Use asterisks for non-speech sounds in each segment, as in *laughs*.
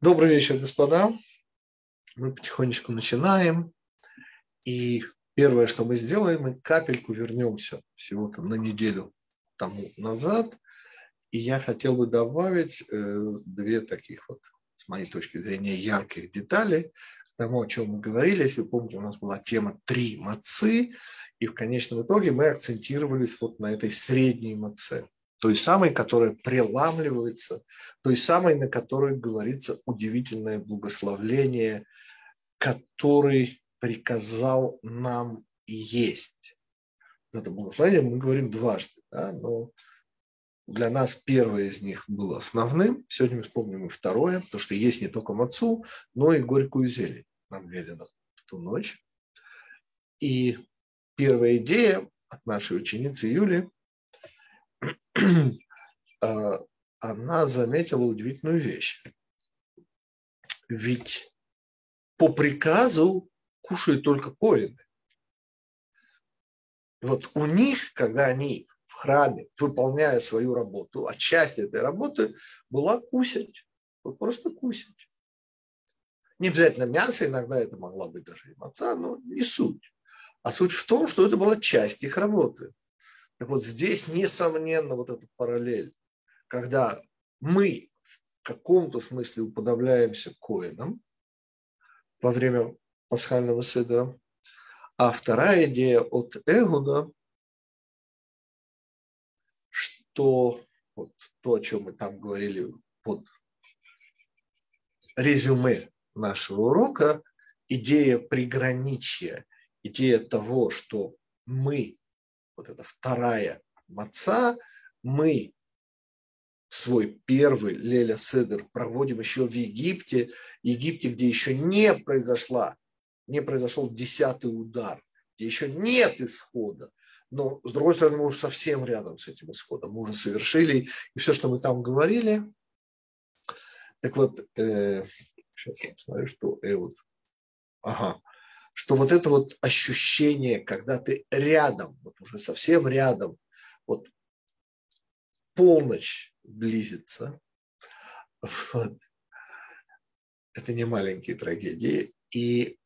Добрый вечер, господа. Мы потихонечку начинаем. И первое, что мы сделаем, мы капельку вернемся всего-то на неделю тому назад. И я хотел бы добавить э, две таких вот, с моей точки зрения, ярких детали к тому, о чем мы говорили. Если помните, у нас была тема «Три мацы», и в конечном итоге мы акцентировались вот на этой средней маце той самой, которая преламливается, той самой, на которой говорится удивительное благословление, который приказал нам есть. Это благословение мы говорим дважды, да, но для нас первое из них было основным. Сегодня мы вспомним и второе, потому что есть не только мацу, но и горькую зелень. Нам велено в ту ночь. И первая идея от нашей ученицы Юли она заметила удивительную вещь. Ведь по приказу кушают только коины. Вот у них, когда они в храме, выполняя свою работу, а часть этой работы была кусать. Вот просто кусать. Не обязательно мясо, иногда это могла быть даже и маца, но не суть. А суть в том, что это была часть их работы. Так вот здесь, несомненно, вот эта параллель, когда мы в каком-то смысле уподобляемся коинам во время пасхального седера, а вторая идея от Эгуда, что вот то, о чем мы там говорили под резюме нашего урока, идея приграничия, идея того, что мы вот эта вторая маца, мы свой первый Леля Седер проводим еще в Египте, Египте, где еще не произошла, не произошел десятый удар, где еще нет исхода. Но, с другой стороны, мы уже совсем рядом с этим исходом. Мы уже совершили, и все, что мы там говорили. Так вот, э, сейчас я посмотрю, что э, вот, ага, что вот это вот ощущение, когда ты рядом, вот уже совсем рядом, вот полночь близится, вот, это не маленькие трагедии, и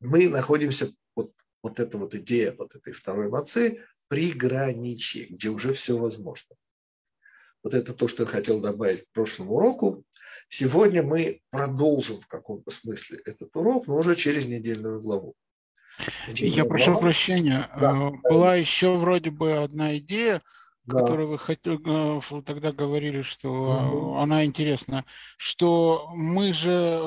мы находимся, вот, вот эта вот идея вот этой второй мацы, при граниче, где уже все возможно. Вот это то, что я хотел добавить к прошлому уроку. Сегодня мы продолжим в каком-то смысле этот урок, но уже через недельную главу. Недельную Я прошу прощения. Да. Э, была еще вроде бы одна идея, да. которую вы хотели, э, тогда говорили, что угу. она интересна, что мы же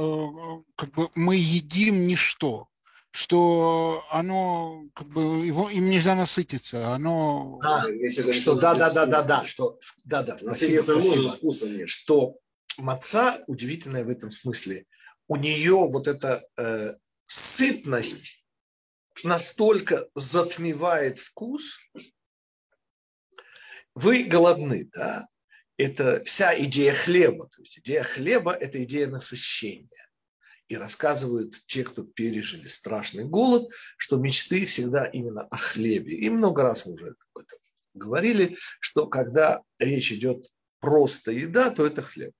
как бы мы едим ничто, что оно как бы его им нельзя насытиться, оно а, что да да да да да что да да спасибо, спасибо, что маца удивительная в этом смысле. У нее вот эта э, сытность настолько затмевает вкус. Вы голодны, да? Это вся идея хлеба. То есть идея хлеба – это идея насыщения. И рассказывают те, кто пережили страшный голод, что мечты всегда именно о хлебе. И много раз мы уже об этом говорили, что когда речь идет просто еда, то это хлеб.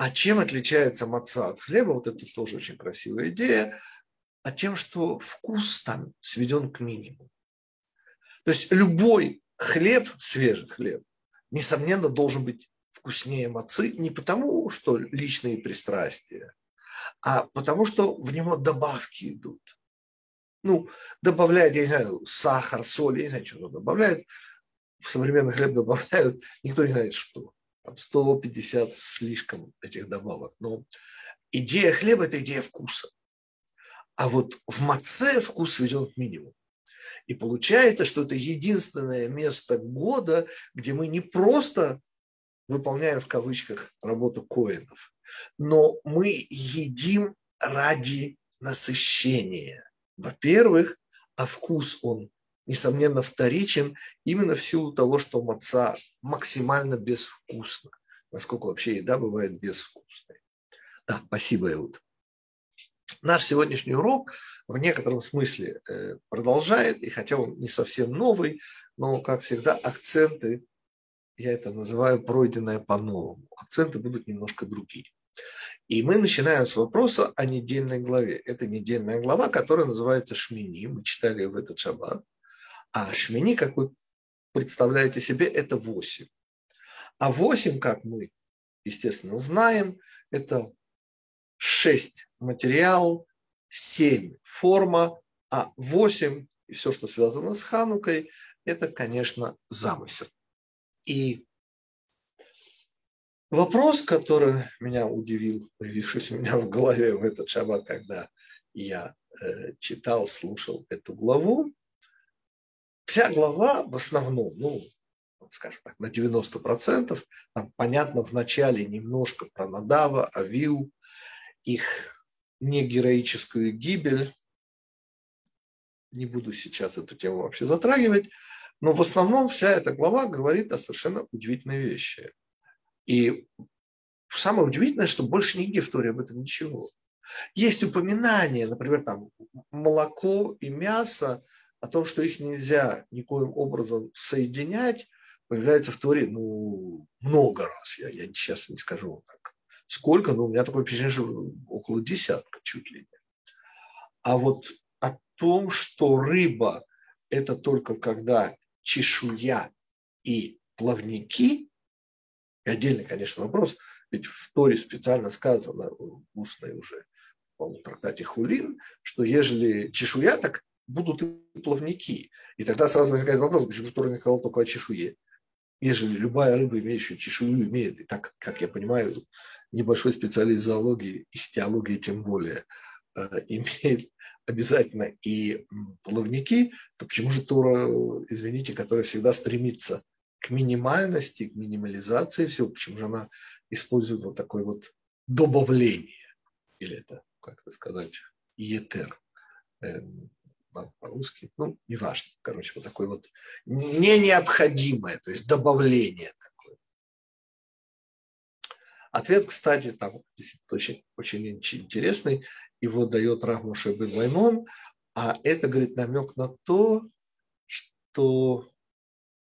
А чем отличается маца от хлеба? Вот это тоже очень красивая идея. А тем, что вкус там сведен к минимуму. То есть любой хлеб, свежий хлеб, несомненно, должен быть вкуснее мацы не потому, что личные пристрастия, а потому что в него добавки идут. Ну, добавляют, я не знаю, сахар, соль, я не знаю, что добавляют. В современный хлеб добавляют, никто не знает, что там 150 слишком этих добавок. Но идея хлеба – это идея вкуса. А вот в маце вкус веден к минимуму. И получается, что это единственное место года, где мы не просто выполняем в кавычках работу коинов, но мы едим ради насыщения. Во-первых, а вкус он несомненно, вторичен именно в силу того, что маца максимально безвкусна. Насколько вообще еда бывает безвкусной. Да, спасибо, Иуд. Наш сегодняшний урок в некотором смысле э, продолжает, и хотя он не совсем новый, но, как всегда, акценты, я это называю пройденное по-новому. Акценты будут немножко другие. И мы начинаем с вопроса о недельной главе. Это недельная глава, которая называется Шмини. Мы читали в этот шаббат. А Шмини, как вы представляете себе, это 8. А 8, как мы, естественно, знаем, это 6 материал, 7 форма, а 8 и все, что связано с Ханукой, это, конечно, замысел. И вопрос, который меня удивил, появившись у меня в голове в этот шаббат, когда я э, читал, слушал эту главу, вся глава в основном, ну, скажем так, на 90%, там понятно в начале немножко про Надава, Авиу, их негероическую гибель, не буду сейчас эту тему вообще затрагивать, но в основном вся эта глава говорит о совершенно удивительной вещи. И самое удивительное, что больше нигде в Торе об этом ничего. Есть упоминания, например, там молоко и мясо, о том, что их нельзя никоим образом соединять, появляется в Торе ну, много раз. Я, я сейчас не скажу так, сколько, но у меня такое впечатление, что около десятка чуть ли не. А вот о том, что рыба – это только когда чешуя и плавники, и отдельный, конечно, вопрос, ведь в Торе специально сказано, устной уже, по трактате Хулин, что ежели чешуя, так будут и плавники. И тогда сразу возникает вопрос, почему не сказал только о чешуе. Ежели любая рыба, имеющая чешую, имеет, и так, как я понимаю, небольшой специалист зоологии, их теологии тем более – Э, *laughs* имеет обязательно и плавники, то почему же Тора, извините, которая всегда стремится к минимальности, к минимализации всего, почему же она использует вот такое вот добавление, или это, как это сказать, етер, э, по-русски, ну, неважно, короче, вот такое вот не необходимое, то есть добавление такое. Ответ, кстати, там очень, очень интересный его дает Рахмуша бен Маймон, а это, говорит, намек на то, что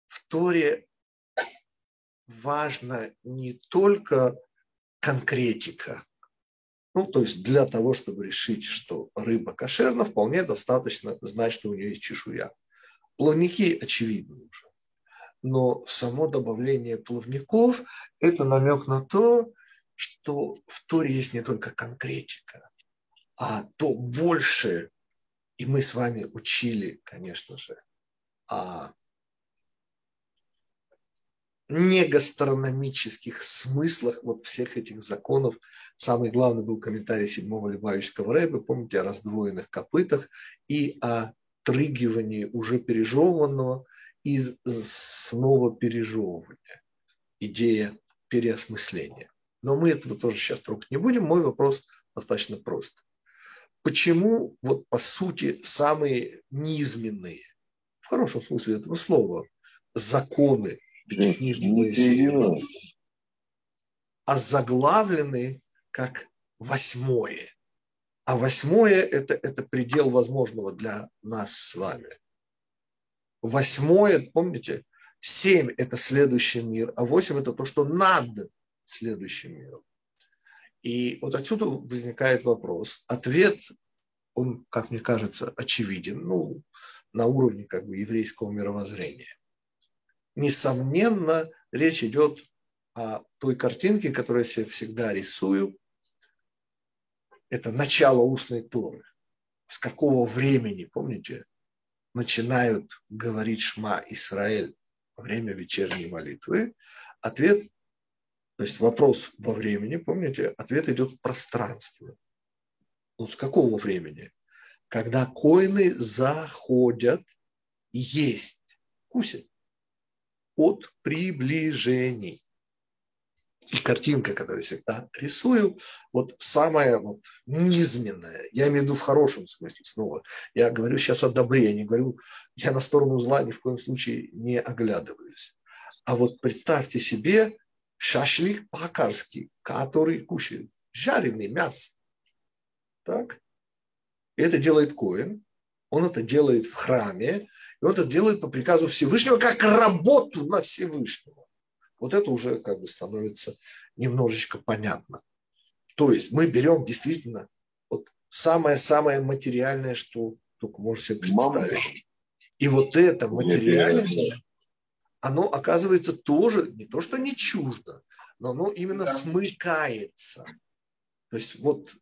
в Торе важно не только конкретика, ну, то есть для того, чтобы решить, что рыба кошерна, вполне достаточно знать, что у нее есть чешуя. Плавники очевидны уже. Но само добавление плавников – это намек на то, что в Торе есть не только конкретика, а то больше, и мы с вами учили, конечно же, о негастрономических смыслах вот всех этих законов. Самый главный был комментарий седьмого Любавического рэба, помните, о раздвоенных копытах и о трыгивании уже пережеванного и снова пережевывания. Идея переосмысления. Но мы этого тоже сейчас трогать не будем. Мой вопрос достаточно прост почему вот по сути самые низменные, в хорошем смысле этого слова, законы Моисея озаглавлены как восьмое. А восьмое это, – это предел возможного для нас с вами. Восьмое, помните, семь – это следующий мир, а восемь – это то, что над следующим миром. И вот отсюда возникает вопрос. Ответ, он, как мне кажется, очевиден, ну, на уровне как бы еврейского мировоззрения. Несомненно, речь идет о той картинке, которую я себе всегда рисую. Это начало устной Торы. С какого времени, помните, начинают говорить Шма Израиль во время вечерней молитвы? Ответ то есть вопрос во времени, помните, ответ идет в пространстве. Вот с какого времени? Когда коины заходят есть, кусят от приближений. И картинка, которую я всегда рисую, вот самая вот низменная, я имею в виду в хорошем смысле снова. Я говорю сейчас о добре, я не говорю, я на сторону зла ни в коем случае не оглядываюсь. А вот представьте себе, шашлик по-акарски, который кушает жареное мясо. Так? И это делает Коин, он это делает в храме, и он это делает по приказу Всевышнего, как работу на Всевышнего. Вот это уже как бы становится немножечко понятно. То есть мы берем действительно вот самое-самое материальное, что только можно себе представить. И вот это материальное, оно оказывается тоже не то, что не чуждо, но оно именно смыкается. То есть вот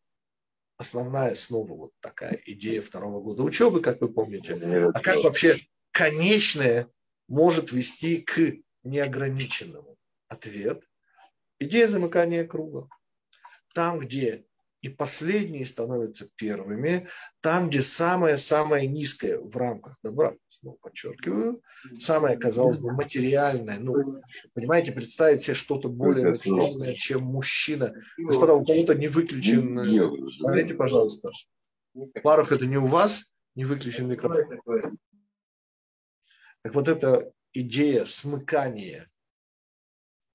основная снова вот такая идея второго года учебы, как вы помните. А как вообще конечное может вести к неограниченному? Ответ – идея замыкания круга. Там, где и последние становятся первыми, там, где самое-самое низкое в рамках добра, снова подчеркиваю, самое, казалось бы, материальное, ну, понимаете, представить себе что-то более материальное, чем мужчина. Господа, у кого-то не выключен, смотрите, пожалуйста, Паров, это не у вас, не выключен микрофон. Так вот эта идея смыкания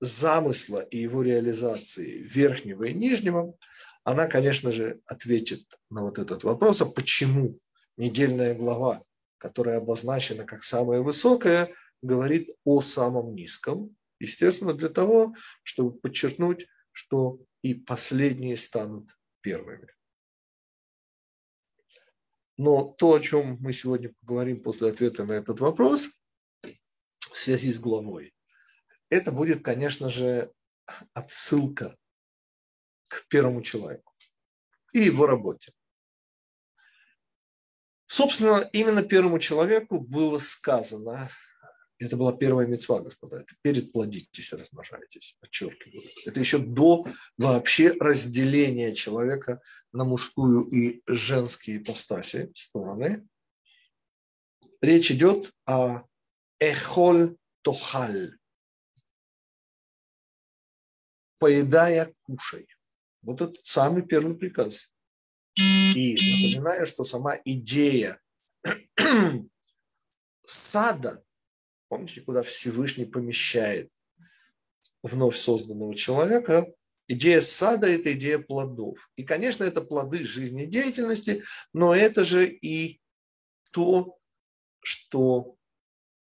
замысла и его реализации верхнего и нижнего – она, конечно же, ответит на вот этот вопрос, а почему недельная глава, которая обозначена как самая высокая, говорит о самом низком. Естественно, для того, чтобы подчеркнуть, что и последние станут первыми. Но то, о чем мы сегодня поговорим после ответа на этот вопрос, в связи с главой, это будет, конечно же, отсылка к первому человеку и его работе. Собственно, именно первому человеку было сказано, это была первая мецва, господа, это перед размножайтесь, подчеркиваю. Это еще до вообще разделения человека на мужскую и женские ипостаси, стороны. Речь идет о эхоль тохаль, поедая, кушай. Вот этот самый первый приказ. И напоминаю, что сама идея сада, помните, куда Всевышний помещает вновь созданного человека, идея сада – это идея плодов. И, конечно, это плоды жизнедеятельности, но это же и то, что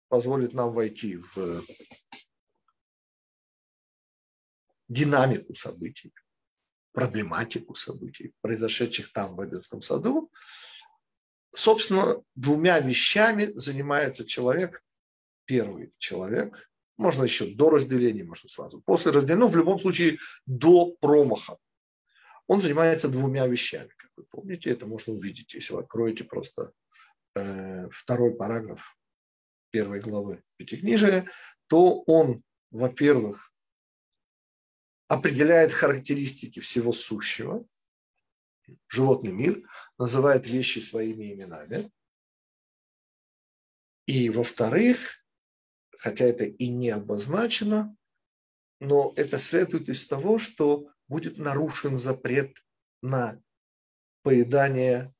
позволит нам войти в динамику событий проблематику событий, произошедших там, в Эденском саду, собственно, двумя вещами занимается человек, первый человек, можно еще до разделения, можно сразу, после разделения, но в любом случае до промаха. Он занимается двумя вещами, как вы помните, это можно увидеть, если вы откроете просто э, второй параграф первой главы Пятикнижия, то он, во-первых, определяет характеристики всего сущего, животный мир, называет вещи своими именами. И во-вторых, хотя это и не обозначено, но это следует из того, что будет нарушен запрет на поедание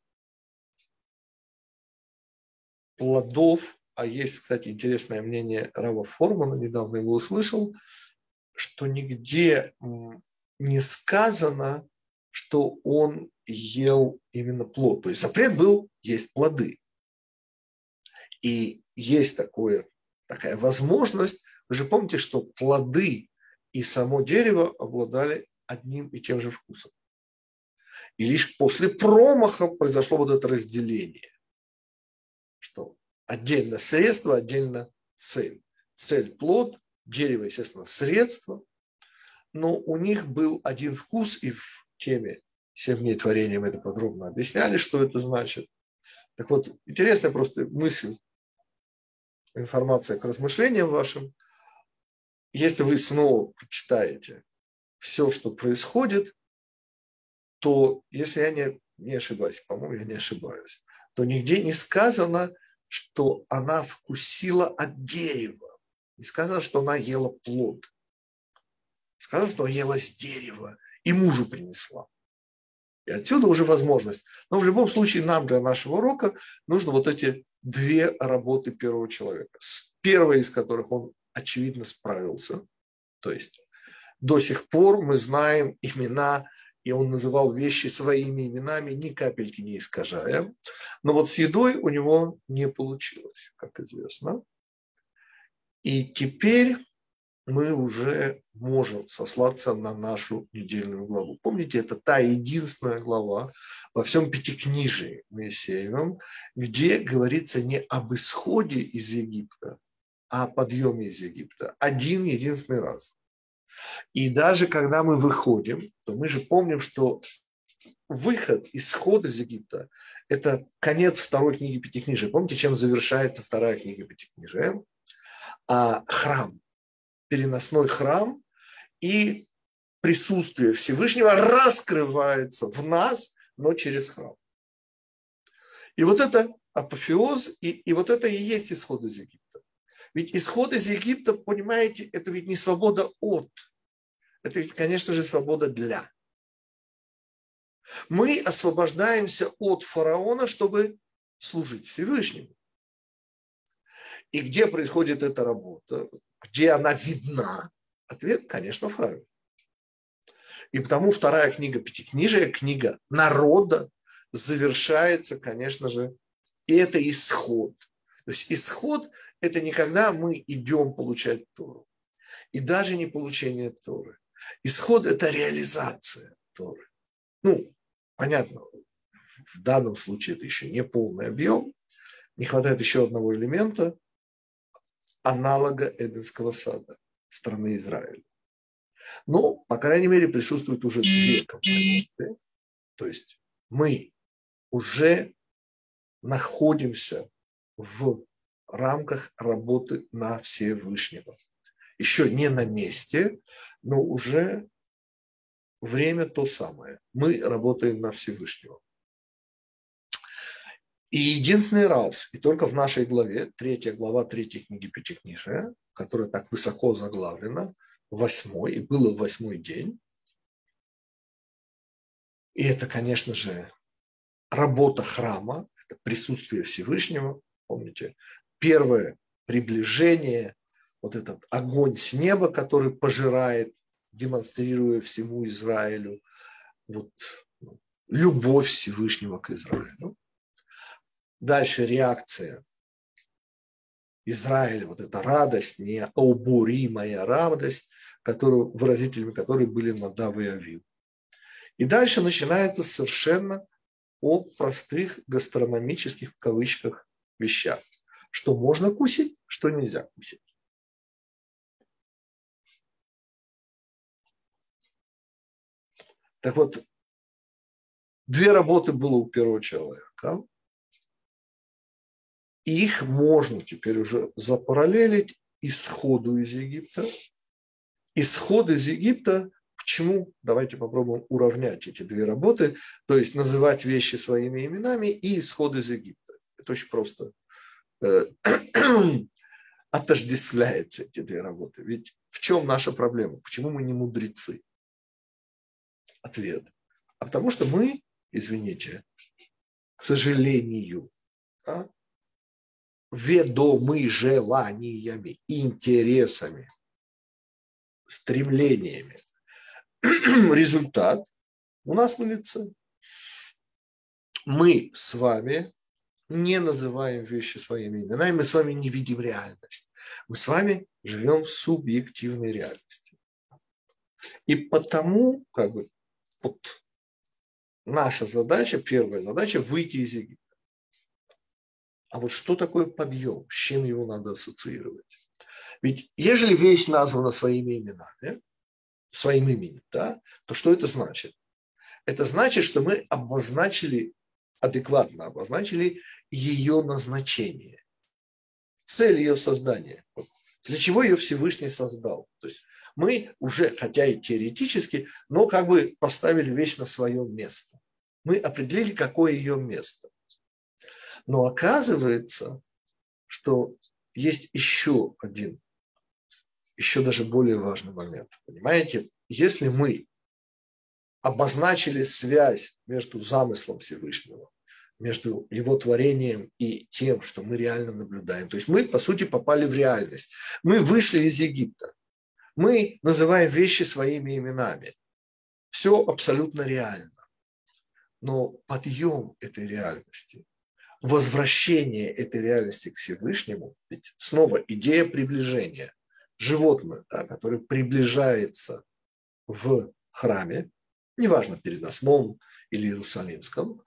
плодов, а есть, кстати, интересное мнение Рава Формана, недавно его услышал, что нигде не сказано, что он ел именно плод. То есть запрет был есть плоды. И есть такое, такая возможность. Вы же помните, что плоды и само дерево обладали одним и тем же вкусом. И лишь после промаха произошло вот это разделение, что отдельно средство, отдельно цель. Цель – плод, дерево, естественно, средство, но у них был один вкус, и в теме «Семь дней творения» мы это подробно объясняли, что это значит. Так вот, интересная просто мысль, информация к размышлениям вашим. Если вы снова прочитаете все, что происходит, то, если я не, не ошибаюсь, по-моему, я не ошибаюсь, то нигде не сказано, что она вкусила от дерева. Не сказано, что она ела плод. Сказано, что она ела с дерева и мужу принесла. И отсюда уже возможность. Но в любом случае нам для нашего урока нужно вот эти две работы первого человека. Первая из которых он, очевидно, справился. То есть до сих пор мы знаем имена, и он называл вещи своими именами, ни капельки не искажая. Но вот с едой у него не получилось, как известно. И теперь мы уже можем сослаться на нашу недельную главу. Помните, это та единственная глава во всем Пятикнижии Моисеевом, где говорится не об исходе из Египта, а о подъеме из Египта. Один единственный раз. И даже когда мы выходим, то мы же помним, что выход, исход из Египта – это конец второй книги Пятикнижия. Помните, чем завершается вторая книга Пятикнижия? А храм переносной храм, и присутствие Всевышнего раскрывается в нас, но через храм. И вот это апофеоз, и, и вот это и есть исход из Египта. Ведь исход из Египта, понимаете, это ведь не свобода от, это ведь, конечно же, свобода для. Мы освобождаемся от фараона, чтобы служить Всевышнему. И где происходит эта работа? Где она видна? Ответ, конечно, в храме. И потому вторая книга Пятикнижия, книга народа, завершается, конечно же, и это исход. То есть исход – это не когда мы идем получать Тору. И даже не получение Торы. Исход – это реализация Торы. Ну, понятно, в данном случае это еще не полный объем. Не хватает еще одного элемента аналога Эденского сада страны Израиля. Но, по крайней мере, присутствуют уже две компоненты. То есть мы уже находимся в рамках работы на Всевышнего. Еще не на месте, но уже время то самое. Мы работаем на Всевышнего. И единственный раз, и только в нашей главе, третья глава третьей книги Пятикнижия, которая так высоко заглавлена, восьмой, и было восьмой день. И это, конечно же, работа храма, это присутствие Всевышнего. Помните, первое приближение, вот этот огонь с неба, который пожирает, демонстрируя всему Израилю вот, ну, любовь Всевышнего к Израилю. Дальше реакция Израиля, вот эта радость, необоримая радость, которую, выразителями которой были Надав и Авил. И дальше начинается совершенно о простых гастрономических в кавычках вещах. Что можно кусить, что нельзя кусить. Так вот, две работы было у первого человека их можно теперь уже запараллелить исходу из Египта. Исход из Египта, почему? Давайте попробуем уравнять эти две работы, то есть называть вещи своими именами и исход из Египта. Это очень просто э, *clears throat* отождествляется эти две работы. Ведь в чем наша проблема? Почему мы не мудрецы? Ответ. А потому что мы, извините, к сожалению, да, ведомы желаниями, интересами, стремлениями. *clears throat* Результат у нас на лице. Мы с вами не называем вещи своими именами, мы с вами не видим реальность. Мы с вами живем в субъективной реальности. И потому, как бы, вот наша задача, первая задача, выйти из Египта. А вот что такое подъем? С чем его надо ассоциировать? Ведь ежели вещь названа своими именами, своим именем, да, то что это значит? Это значит, что мы обозначили, адекватно обозначили ее назначение, цель ее создания. Для чего ее Всевышний создал? То есть мы уже, хотя и теоретически, но как бы поставили вещь на свое место. Мы определили, какое ее место. Но оказывается, что есть еще один, еще даже более важный момент. Понимаете, если мы обозначили связь между замыслом Всевышнего, между его творением и тем, что мы реально наблюдаем. То есть мы, по сути, попали в реальность. Мы вышли из Египта. Мы называем вещи своими именами. Все абсолютно реально. Но подъем этой реальности возвращение этой реальности к Всевышнему, ведь снова идея приближения. животное, да, которое приближается в храме, неважно, переносном или иерусалимском,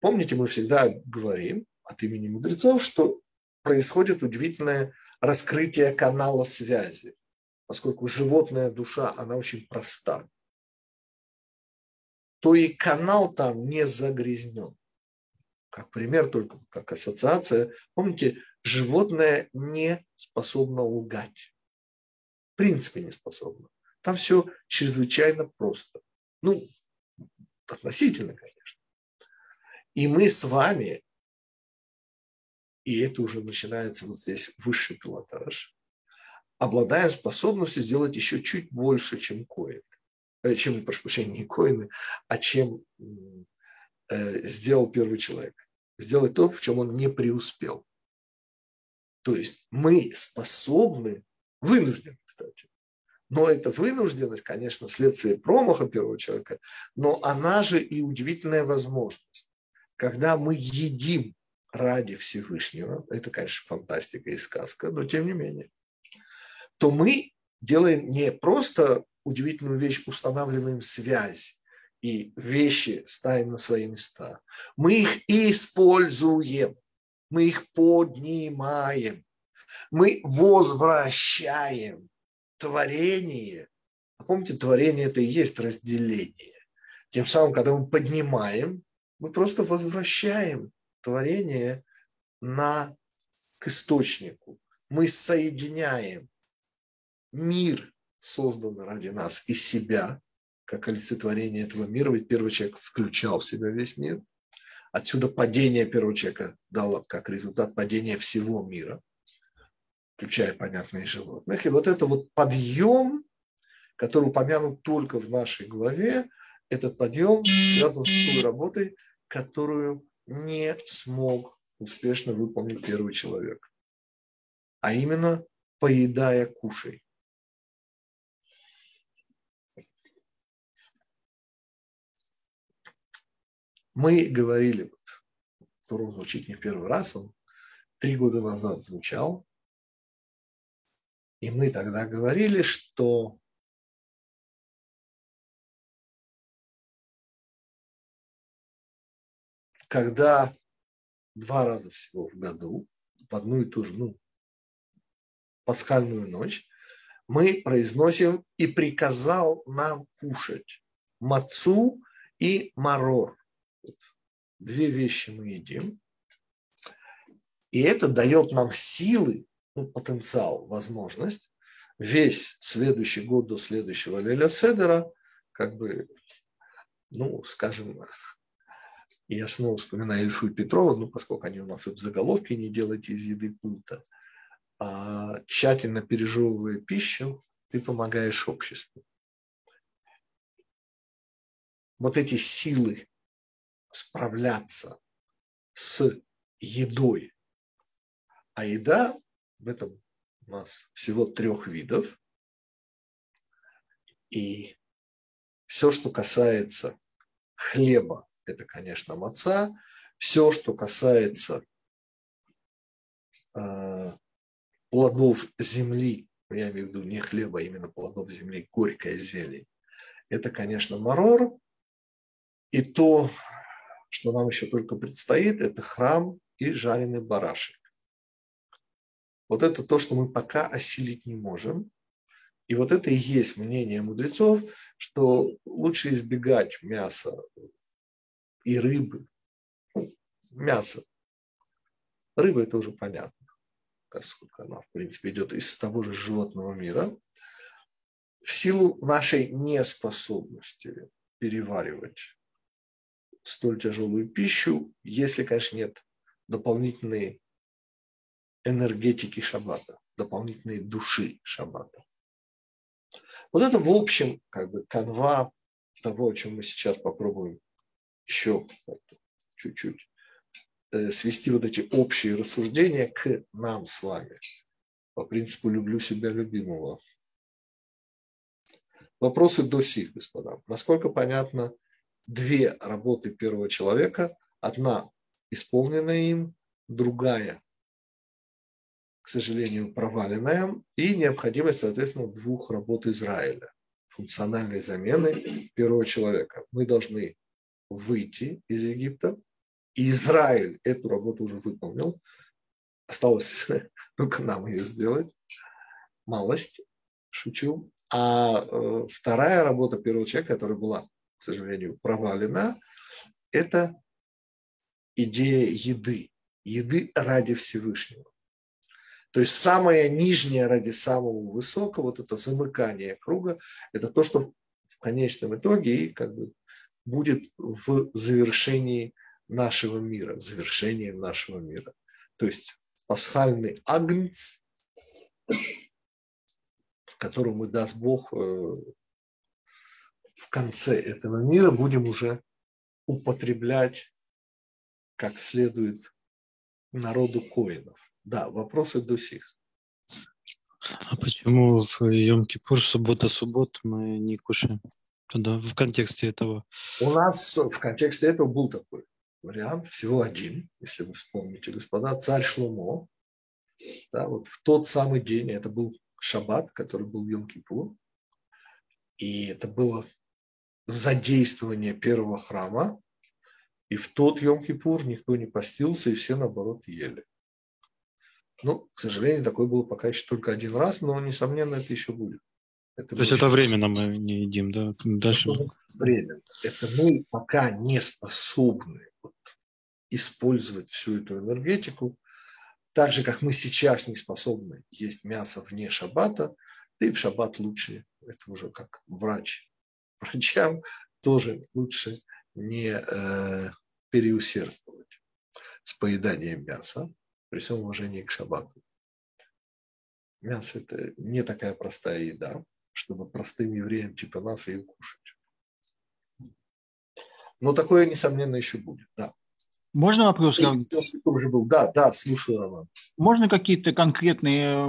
помните, мы всегда говорим от имени мудрецов, что происходит удивительное раскрытие канала связи, поскольку животная душа, она очень проста, то и канал там не загрязнен. Как пример, только как ассоциация. Помните, животное не способно лгать. В принципе не способно. Там все чрезвычайно просто. Ну, относительно, конечно. И мы с вами, и это уже начинается вот здесь высший пилотаж, обладаем способностью сделать еще чуть больше, чем коины. Э, чем, прошу прощения, не коины, а чем сделал первый человек. Сделать то, в чем он не преуспел. То есть мы способны, вынуждены, кстати, но эта вынужденность, конечно, следствие промаха первого человека, но она же и удивительная возможность. Когда мы едим ради Всевышнего, это, конечно, фантастика и сказка, но тем не менее, то мы делаем не просто удивительную вещь, устанавливаем связь, и вещи ставим на свои места. Мы их используем, мы их поднимаем, мы возвращаем творение. А помните, творение это и есть разделение. Тем самым, когда мы поднимаем, мы просто возвращаем творение на, к источнику. Мы соединяем мир, созданный ради нас, из себя, как олицетворение этого мира, ведь первый человек включал в себя весь мир. Отсюда падение первого человека дало как результат падения всего мира, включая, понятные животных. И вот это вот подъем, который упомянут только в нашей главе, этот подъем связан с той работой, которую не смог успешно выполнить первый человек. А именно, поедая кушай. Мы говорили, вот, урок звучит не в первый раз, он три года назад звучал, и мы тогда говорили, что когда два раза всего в году, в одну и ту же, ну, пасхальную ночь, мы произносим «и приказал нам кушать мацу и марор». Две вещи мы едим. И это дает нам силы, ну, потенциал, возможность весь следующий год до следующего Леля Седера, как бы, ну, скажем, я снова вспоминаю Ильфу и Петрова, ну, поскольку они у нас в заголовке не делайте из еды культа, а тщательно пережевывая пищу, ты помогаешь обществу. Вот эти силы справляться с едой. А еда в этом у нас всего трех видов. И все, что касается хлеба, это, конечно, маца. Все, что касается э, плодов земли, я имею в виду не хлеба, а именно плодов земли, горькая зелень, это, конечно, марор. И то, что нам еще только предстоит, это храм и жареный барашек. Вот это то, что мы пока осилить не можем. И вот это и есть мнение мудрецов, что лучше избегать мяса и рыбы. Ну, мясо. Рыба – это уже понятно, поскольку она, в принципе, идет из того же животного мира. В силу нашей неспособности переваривать столь тяжелую пищу, если, конечно, нет дополнительной энергетики шаббата, дополнительной души шаббата. Вот это, в общем, как бы канва того, о чем мы сейчас попробуем еще чуть-чуть э, свести вот эти общие рассуждения к нам с вами. По принципу «люблю себя любимого». Вопросы до сих, господа. Насколько понятно две работы первого человека. Одна исполненная им, другая сожалению, проваленная, и необходимость, соответственно, двух работ Израиля. Функциональной замены *clears throat* первого человека. Мы должны выйти из Египта, и Израиль эту работу уже выполнил. Осталось *laughs* только нам ее сделать. Малость, шучу. А э, вторая работа первого человека, которая была, к сожалению, провалена, это идея еды. Еды ради Всевышнего. То есть самое нижнее ради самого высокого, вот это замыкание круга, это то, что в конечном итоге и как бы будет в завершении нашего мира, завершение нашего мира. То есть пасхальный агнец, которому даст Бог э, в конце этого мира, будем уже употреблять как следует народу коинов. Да, вопросы до сих. А почему в Йом-Кипур, суббота-суббот мы не кушаем? Тогда в контексте этого. У нас в контексте этого был такой вариант, всего один, если вы вспомните, господа, царь Шломо, да, вот в тот самый день, это был шаббат, который был Йом-Кипур, и это было задействование первого храма, и в тот Йом-Кипур никто не постился, и все, наоборот, ели. Ну, к сожалению, такое было пока еще только один раз, но, несомненно, это еще будет. Это То есть это временно мы не едим, да? Дальше... Это время. Это мы пока не способны вот, использовать всю эту энергетику, так же, как мы сейчас не способны есть мясо вне шаббата, да и в шаббат лучше, это уже как врач. Врачам тоже лучше не э, переусердствовать с поеданием мяса при всем уважении к шаббату. Мясо – это не такая простая еда, чтобы простым евреям типа нас ее кушать. Но такое, несомненно, еще будет, да. Можно вопрос? Уже был. Да, да, слушаю, Роман. Можно какие-то конкретные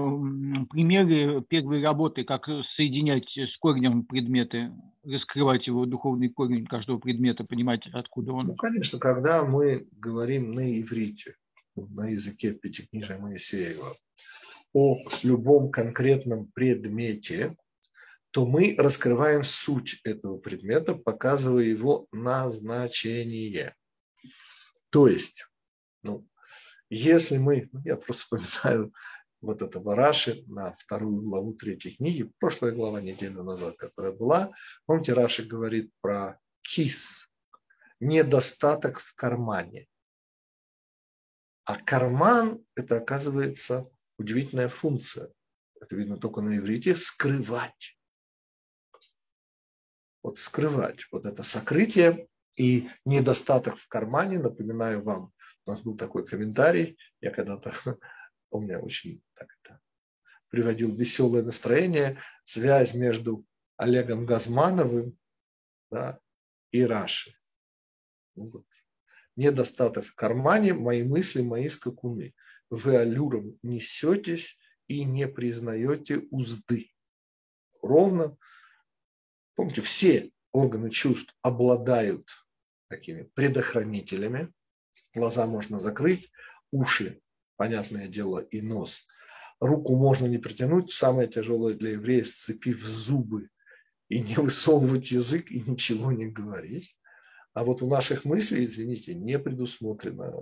примеры первой работы, как соединять с корнем предметы, раскрывать его духовный корень каждого предмета, понимать, откуда он? Ну, конечно, когда мы говорим на иврите, на языке Пятикнижия Моисеева, о любом конкретном предмете, то мы раскрываем суть этого предмета, показывая его назначение. То есть, ну, если мы, ну, я просто вспоминаю вот этого Раши на вторую главу третьей книги, прошлая глава неделю назад, которая была, помните, Раши говорит про кис, недостаток в кармане. А карман – это, оказывается, удивительная функция. Это видно только на иврите – скрывать. Вот скрывать. Вот это сокрытие и недостаток в кармане, напоминаю вам, у нас был такой комментарий, я когда-то, *laughs* у меня очень так это, приводил веселое настроение, связь между Олегом Газмановым да, и Раши. Ну, вот. Недостаток в кармане, мои мысли, мои скакуны. Вы аллюром несетесь и не признаете узды. Ровно, помните, все органы чувств обладают такими предохранителями. Глаза можно закрыть, уши, понятное дело, и нос. Руку можно не притянуть, самое тяжелое для еврея – сцепив зубы и не высовывать язык и ничего не говорить. А вот у наших мыслей, извините, не предусмотрено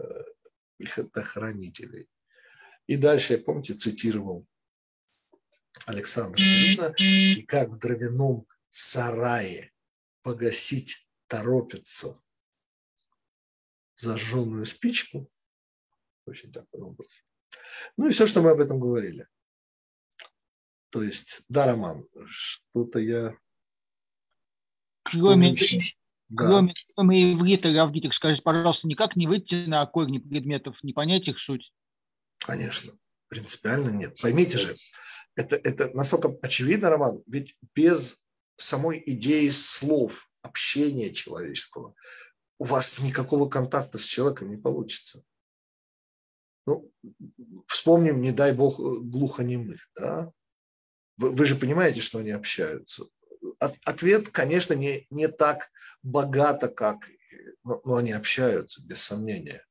предохранителей. И дальше, я помните, цитировал Александра и как в дровяном сарае погасить торопится зажженную спичку. Очень такой образ. Ну и все, что мы об этом говорили. То есть, да, Роман, что-то я... Кроме, да. кроме, кроме иврита, Равгитик, скажите, пожалуйста, никак не выйти на корни предметов, не понять их суть? Конечно, принципиально нет. Поймите же, это, это настолько очевидно, Роман, ведь без самой идеи слов, общения человеческого, у вас никакого контакта с человеком не получится. Ну, вспомним, не дай бог, глухонемых, да? Вы, вы же понимаете, что они общаются. От, ответ, конечно, не, не так богато, как, но, но они общаются, без сомнения.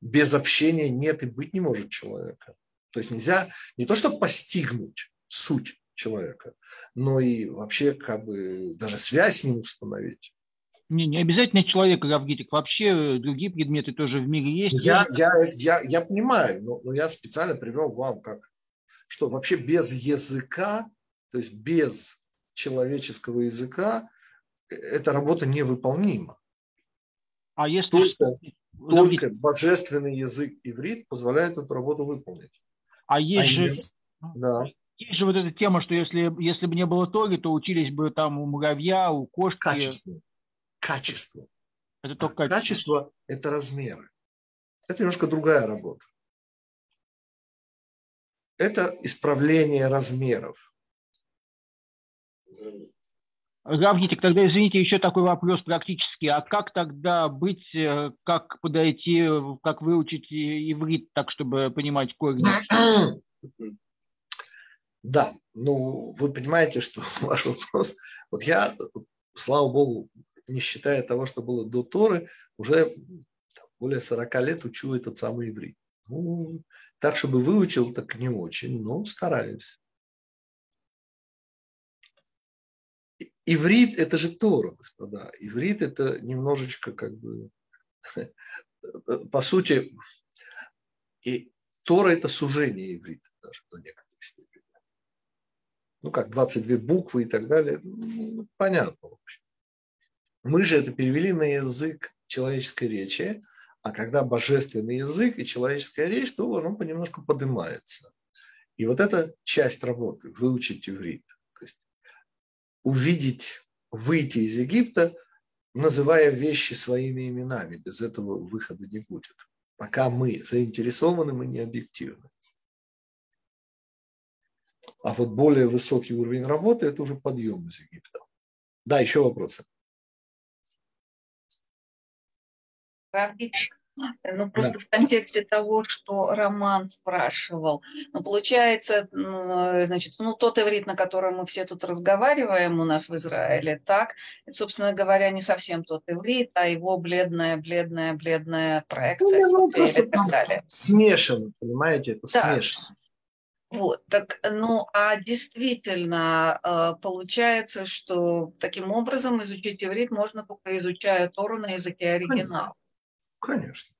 Без общения нет и быть не может человека. То есть нельзя не то, чтобы постигнуть суть человека, но и вообще как бы даже связь с ним установить. Не, не обязательно человек равгитик, вообще другие предметы тоже в мире есть. Я, я, я, я понимаю, но, но я специально привел вам как, что вообще без языка, то есть без человеческого языка, э, эта работа невыполнима. А если только, только божественный язык иврит позволяет эту работу выполнить. А есть а же, да. Есть же вот эта тема, что если, если бы не было Тори, то учились бы там у муравья, у кошки. Качество. Качество. Это только а качество. качество – это размеры. Это немножко другая работа. Это исправление размеров. Равгитик, тогда извините, еще такой вопрос практически. А как тогда быть, э, как подойти, как выучить иврит так, чтобы понимать корень? *clears throat* Да, ну вы понимаете, что *laughs* ваш вопрос, вот я, слава богу, не считая того, что было до Торы, уже более 40 лет учу этот самый иврит. Ну, так, чтобы выучил, так не очень, но стараюсь. Иврит – это же Тора, господа. Иврит – это немножечко как бы, *laughs* по сути, и Тора – это сужение иврита даже до некоторых. Ну, как 22 буквы и так далее. Ну, понятно. Мы же это перевели на язык человеческой речи, а когда божественный язык и человеческая речь, то оно понемножку поднимается. И вот эта часть работы – выучить иврит. То есть увидеть, выйти из Египта, называя вещи своими именами. Без этого выхода не будет. Пока мы заинтересованы, мы не объективны. А вот более высокий уровень работы – это уже подъем из Египта. Да, еще вопросы. Ну, просто да. в контексте того, что Роман спрашивал. Ну, получается, значит, ну, тот иврит, на котором мы все тут разговариваем у нас в Израиле, так, это, собственно говоря, не совсем тот иврит, а его бледная, бледная, бледная проекция ну, ну, и так далее. Смешано, понимаете, это да. смешано. Вот, так, ну, а действительно э, получается, что таким образом изучить иврит можно только изучая Тору на языке оригинала. Конечно.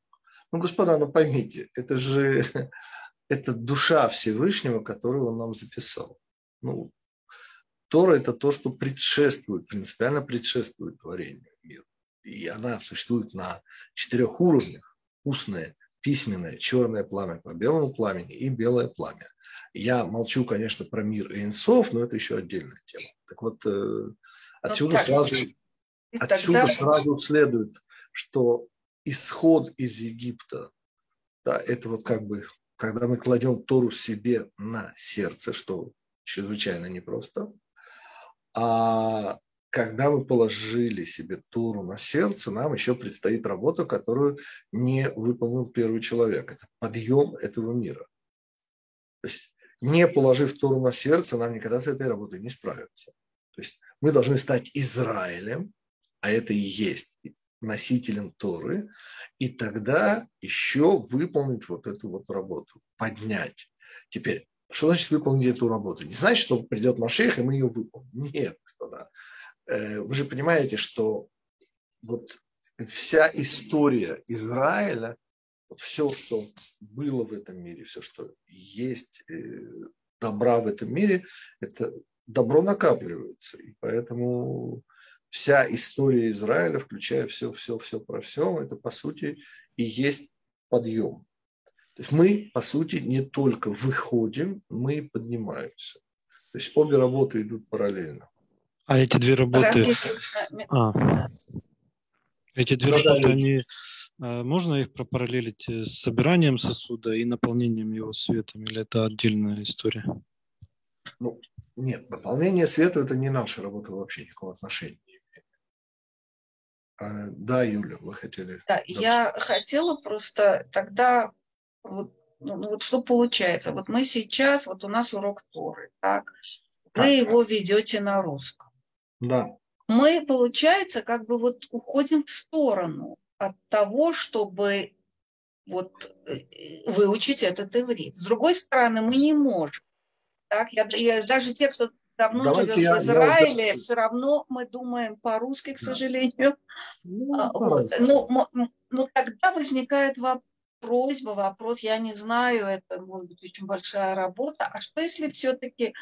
Ну, господа, ну поймите, это же *laughs* это душа Всевышнего, которую он нам записал. Ну, Тора – это то, что предшествует, принципиально предшествует творению мира. И она существует на четырех уровнях. Устное, письменное, черное пламя по белому пламени и белое пламя. Я молчу, конечно, про мир инсов, но это еще отдельная тема. Так вот, э, отсюда, вот сразу, отсюда тогда... сразу следует, что исход из Египта, да, это вот как бы, когда мы кладем Тору себе на сердце, что чрезвычайно непросто, а когда мы положили себе Тору на сердце, нам еще предстоит работа, которую не выполнил первый человек. Это подъем этого мира. То есть не положив Тору на сердце, нам никогда с этой работой не справиться. То есть мы должны стать Израилем, а это и есть носителем Торы, и тогда еще выполнить вот эту вот работу, поднять. Теперь, что значит выполнить эту работу? Не значит, что придет Машех, и мы ее выполним. Нет, господа. Э, вы же понимаете, что вот вся история Израиля, вот все, что было в этом мире, все, что есть э, добра в этом мире, это добро накапливается. И поэтому вся история Израиля, включая все, все, все про все, это по сути и есть подъем. То есть мы, по сути, не только выходим, мы поднимаемся. То есть обе работы идут параллельно. А эти две работы... А. Эти две работы, они... А, можно их пропараллелить с собиранием сосуда и наполнением его светом, или это отдельная история? Ну, нет, наполнение света – это не наша работа вообще, никакого отношения. А, да, Юля, вы хотели. Да, я хотела просто тогда вот, ну, ну, вот что получается. Вот мы сейчас, вот у нас урок Торы, так? Вы его ведете на русском. Да. Мы, получается, как бы вот уходим в сторону от того, чтобы вот э, выучить этот иврит. С другой стороны, мы не можем. Так? Я, я, даже те, кто давно Давайте живет я, в Израиле, я... все равно мы думаем по-русски, к сожалению. Ну, а, вот. ну, ну, тогда возникает вопрос, просьба, вопрос, я не знаю, это может быть очень большая работа. А что если все-таки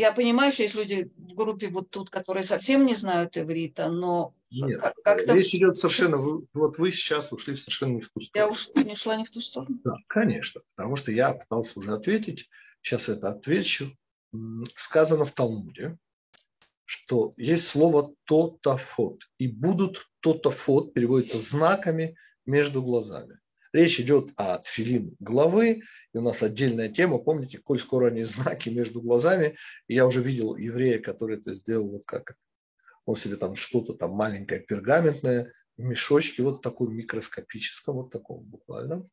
я понимаю, что есть люди в группе вот тут, которые совсем не знают иврита, но Нет, как-то... речь идет совершенно... Вот вы сейчас ушли совершенно не в ту сторону. Я уж не шла не в ту сторону? Да, конечно, потому что я пытался уже ответить, сейчас это отвечу. Сказано в Талмуде, что есть слово тотафот, и будут тотафот, переводится знаками между глазами. Речь идет о тфилин главы, и у нас отдельная тема, помните, коль скоро они знаки между глазами, и я уже видел еврея, который это сделал, вот как он себе там что-то там маленькое пергаментное, в мешочке вот таком микроскопическом, вот таком буквально,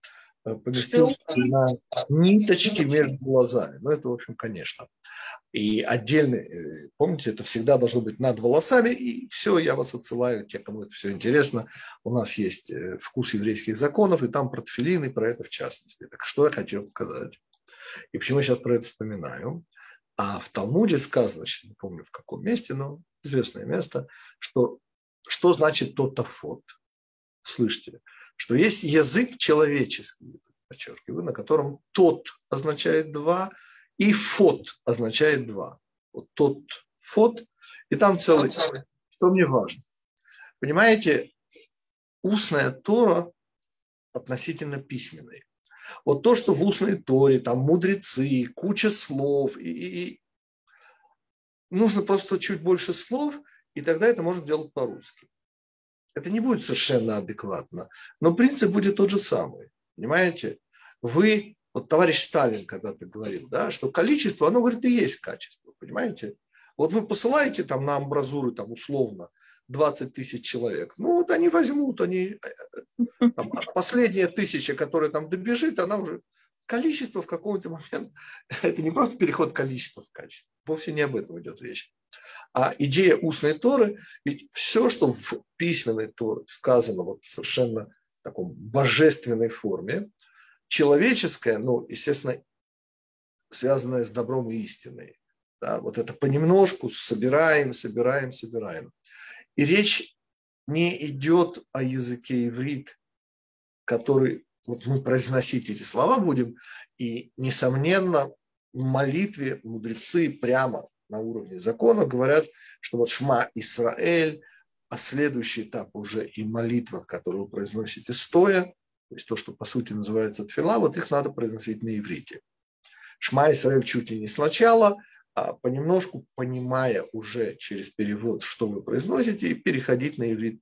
Э, поместил на ниточки между глазами. Ну, это, в общем, конечно. И отдельно, э, помните, это всегда должно быть над волосами. И все, я вас отсылаю, те, кому это все интересно. У нас есть э, вкус еврейских законов, и там про тфилин, и про это в частности. Так что я хотел сказать? И почему я сейчас про это вспоминаю? А в Талмуде сказано, не помню в каком месте, но известное место, что что значит тотафот? Слышите, что есть язык человеческий, подчеркиваю, на котором тот означает два, и фот означает два. Вот тот фот, и там целый, что мне важно. Понимаете, устная Тора относительно письменной. Вот то, что в устной Торе, там мудрецы, куча слов, и, и, и нужно просто чуть больше слов, и тогда это можно делать по-русски. Это не будет совершенно адекватно. Но принцип будет тот же самый. Понимаете? Вы, вот товарищ Сталин когда-то говорил, да, что количество, оно, говорит, и есть качество. Понимаете? Вот вы посылаете там на амбразуры, там условно, 20 тысяч человек. Ну, вот они возьмут, они... Э, там, а последняя тысяча, которая там добежит, она уже... Количество в какой-то момент... *laughs* Это не просто переход количества в качество. Вовсе не об этом идет речь. А идея устной Торы, ведь все, что в письменной Торе сказано вот совершенно в таком божественной форме, человеческое, ну, естественно, связанное с добром и истиной. Да, вот это понемножку собираем, собираем, собираем. И речь не идет о языке иврит, который вот мы произносить эти слова будем, и, несомненно, в молитве мудрецы прямо на уровне закона говорят, что вот Шма Исраэль, а следующий этап уже и молитва, которую вы произносите стоя, то есть то, что по сути называется тфила, вот их надо произносить на иврите. Шма Исраэль чуть ли не сначала, а понемножку понимая уже через перевод, что вы произносите, и переходить на иврит.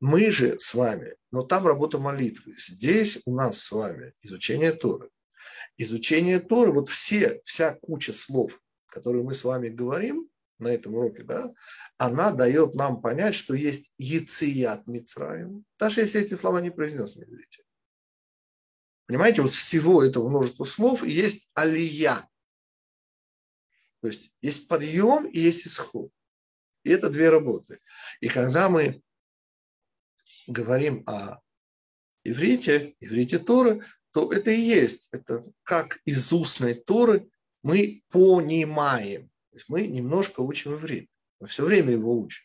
Мы же с вами, но там работа молитвы. Здесь у нас с вами изучение Торы. Изучение Торы, вот все, вся куча слов, которую мы с вами говорим на этом уроке, да, она дает нам понять, что есть яцият Мицраем, даже если эти слова не произнес иврите. Понимаете, вот всего этого множества слов есть алия. То есть есть подъем и есть исход. И это две работы. И когда мы говорим о иврите, иврите Торы, то это и есть, это как из устной Торы мы понимаем. То есть мы немножко учим иврит. Мы все время его учим.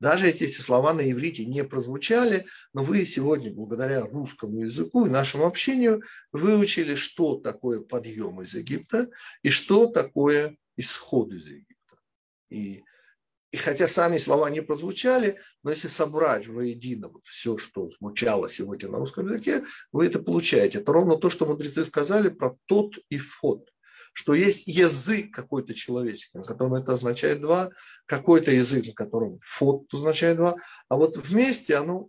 Даже если эти слова на иврите не прозвучали, но вы сегодня, благодаря русскому языку и нашему общению, выучили, что такое подъем из Египта и что такое исход из Египта. И, и хотя сами слова не прозвучали, но если собрать воедино вот все, что звучало сегодня на русском языке, вы это получаете. Это ровно то, что мудрецы сказали про тот и фот что есть язык какой-то человеческий, на котором это означает два, какой-то язык, на котором фот означает два, а вот вместе оно...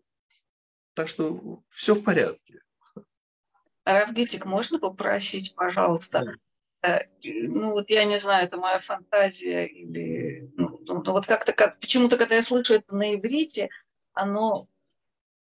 Так что все в порядке. Равгитик, можно попросить, пожалуйста, э, ну вот я не знаю, это моя фантазия или ну, ну, ну вот как-то как почему-то когда я слышу это на иврите, оно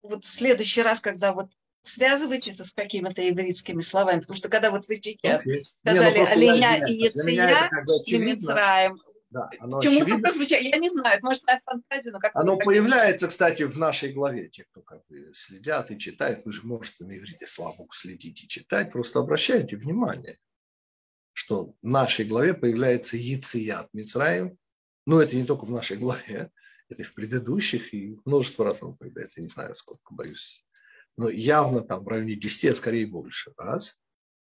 вот в следующий раз, когда вот связывайте это с какими-то ивритскими словами, потому что когда вот вы сказали ну, оленя и яция и Мицраем, Да, Почему очевидно. звучит? Я не знаю, это может, моя фантазия, но как Оно появляется, кстати, в нашей главе. Те, кто как бы следят и читают, вы же можете на иврите, слава богу, следить и читать. Просто обращайте внимание, что в нашей главе появляется Яцият Мицраим. Но это не только в нашей главе, это и в предыдущих, и множество раз оно появляется, я не знаю, сколько, боюсь. Но явно там в районе 10, а скорее больше раз.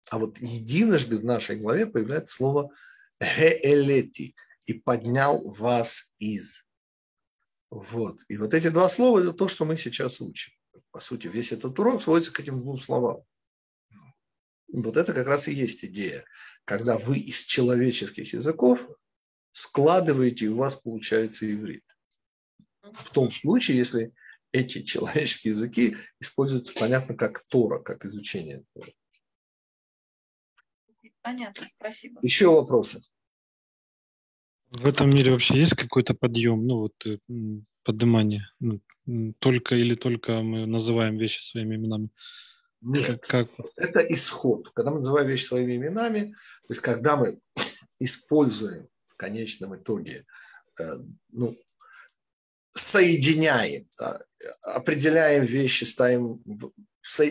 А вот единожды в нашей главе появляется слово «геэлети» и поднял вас из. Вот. И вот эти два слова – это то, что мы сейчас учим. По сути, весь этот урок сводится к этим двум словам. Вот это как раз и есть идея. Когда вы из человеческих языков складываете, и у вас получается иврит. В том случае, если эти *laughs* человеческие языки используются, понятно, как Тора, как изучение Тора. Понятно, спасибо. Еще вопросы? В этом мире вообще есть какой-то подъем, ну вот э, поднимание? Ну, только или только мы называем вещи своими именами? Нет, как, как? это исход. Когда мы называем вещи своими именами, то есть когда мы *coughs* используем в конечном итоге, э, ну, соединяем, да, определяем вещи, ставим... Со...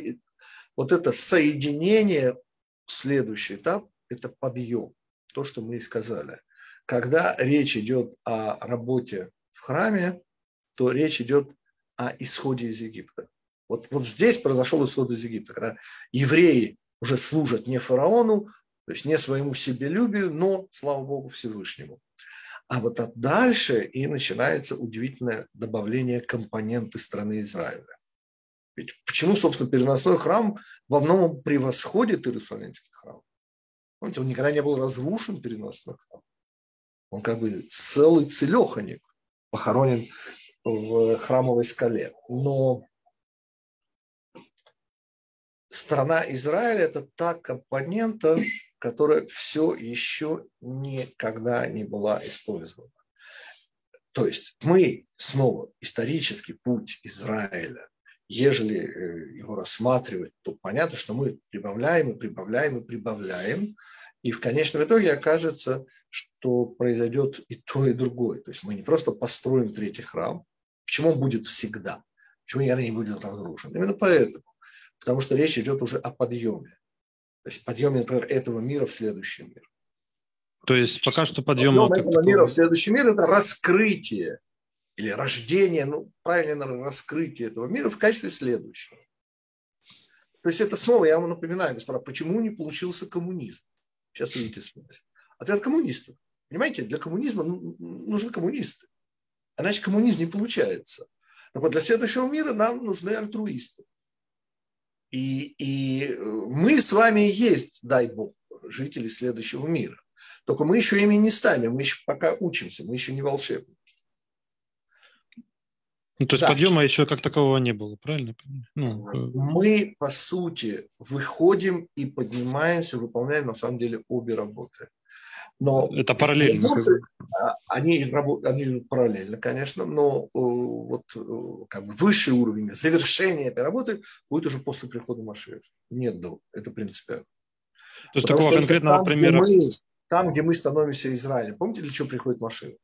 Вот это соединение, следующий этап, это подъем. То, что мы и сказали – когда речь идет о работе в храме, то речь идет о исходе из Египта. Вот, вот здесь произошел исход из Египта, когда евреи уже служат не фараону, то есть не своему себелюбию, но, слава Богу, Всевышнему. А вот от дальше и начинается удивительное добавление компоненты страны Израиля. Ведь почему, собственно, переносной храм во многом превосходит Иерусалимский храм? Помните, он никогда не был разрушен, переносной храм. Он как бы целый целеханик похоронен в храмовой скале. Но страна Израиля – это та компонента, которая все еще никогда не была использована. То есть мы снова исторический путь Израиля, ежели э, его рассматривать, то понятно, что мы прибавляем и прибавляем и прибавляем, и в конечном итоге окажется, что произойдет и то, и другое. То есть мы не просто построим третий храм, почему он будет всегда, почему никогда не будет разрушен. Именно поэтому. Потому что речь идет уже о подъеме. То есть подъеме, например, этого мира в следующий мир. То есть пока что подъем... Подъем этого такого... мира в следующий мир – это раскрытие или рождение, ну, правильно, наверное, раскрытие этого мира в качестве следующего. То есть это снова, я вам напоминаю, господа, почему не получился коммунизм? Сейчас увидите смысл. Ответ коммунистов. Понимаете, для коммунизма нужны коммунисты. Иначе коммунизм не получается. Так вот, для следующего мира нам нужны альтруисты. И, и мы с вами есть, дай бог, жители следующего мира. Только мы еще ими не стали, мы еще пока учимся, мы еще не волшебники. Ну, то есть да. подъема еще как такового не было, правильно? Ну, э, мы, по сути, выходим и поднимаемся, выполняем на самом деле обе работы. Но это параллельно. А, они, они идут параллельно, конечно, но э, вот э, как бы высший уровень завершения этой работы будет уже после прихода Машеха. Нет до, это принципиально. То есть Потому такого конкретного там, примера... Где мы, там, где мы становимся Израилем, помните, для чего приходит Машеха?